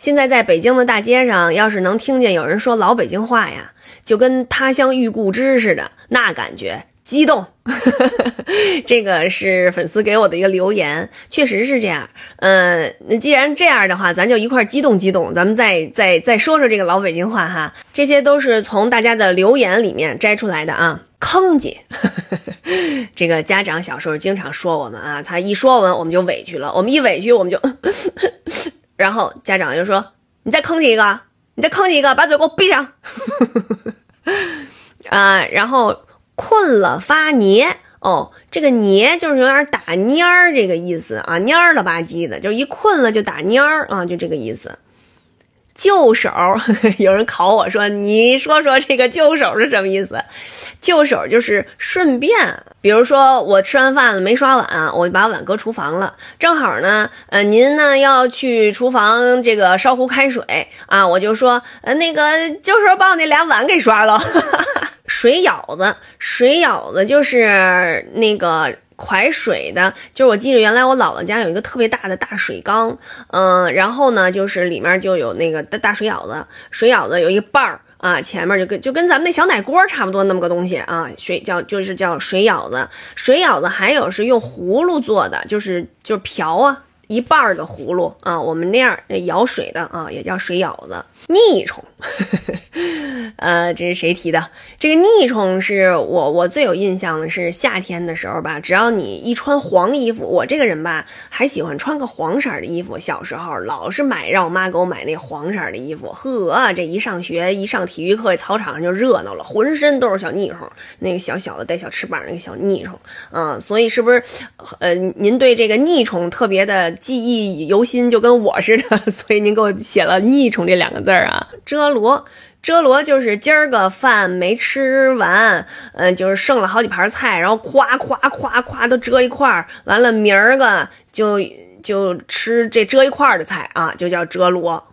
现在在北京的大街上，要是能听见有人说老北京话呀，就跟他乡遇故知似的，那感觉激动。这个是粉丝给我的一个留言，确实是这样。嗯，那既然这样的话，咱就一块激动激动，咱们再再再说说这个老北京话哈。这些都是从大家的留言里面摘出来的啊。坑姐，这个家长小时候经常说我们啊，他一说完我们就委屈了，我们一委屈我们就，然后家长就说：“你再坑叽一个，你再坑叽一个，把嘴给我闭上。”啊，然后困了发捏哦，这个捏就是有点打蔫儿这个意思啊，蔫儿了吧唧的，就一困了就打蔫儿啊，就这个意思。旧手，有人考我说：“你说说这个旧手是什么意思？”就手就是顺便，比如说我吃完饭了没刷碗，我就把碗搁厨房了，正好呢，呃，您呢要去厨房这个烧壶开水啊，我就说，呃，那个就手把我那俩碗给刷了。水舀子，水舀子就是那个。蒯水的，就是我记得原来我姥姥家有一个特别大的大水缸，嗯，然后呢，就是里面就有那个大大水舀子，水舀子有一个瓣儿啊，前面就跟就跟咱们那小奶锅差不多那么个东西啊，水叫就是叫水舀子，水舀子还有是用葫芦做的，就是就是瓢啊。一半儿的葫芦啊，我们那样那舀水的啊，也叫水舀子。腻虫，呃，这是谁提的？这个腻虫是我我最有印象的是夏天的时候吧，只要你一穿黄衣服，我这个人吧还喜欢穿个黄色的衣服。小时候老是买，让我妈给我买那黄色的衣服。呵，这一上学一上体育课，操场上就热闹了，浑身都是小腻虫，那个小小的带小翅膀那个小腻虫。嗯，所以是不是呃，您对这个腻虫特别的？记忆犹新，就跟我似的，所以您给我写了“逆虫”这两个字儿啊。遮罗，遮罗就是今儿个饭没吃完，嗯，就是剩了好几盘菜，然后夸夸夸夸都遮一块儿，完了明儿个就就吃这遮一块儿的菜啊，就叫遮罗。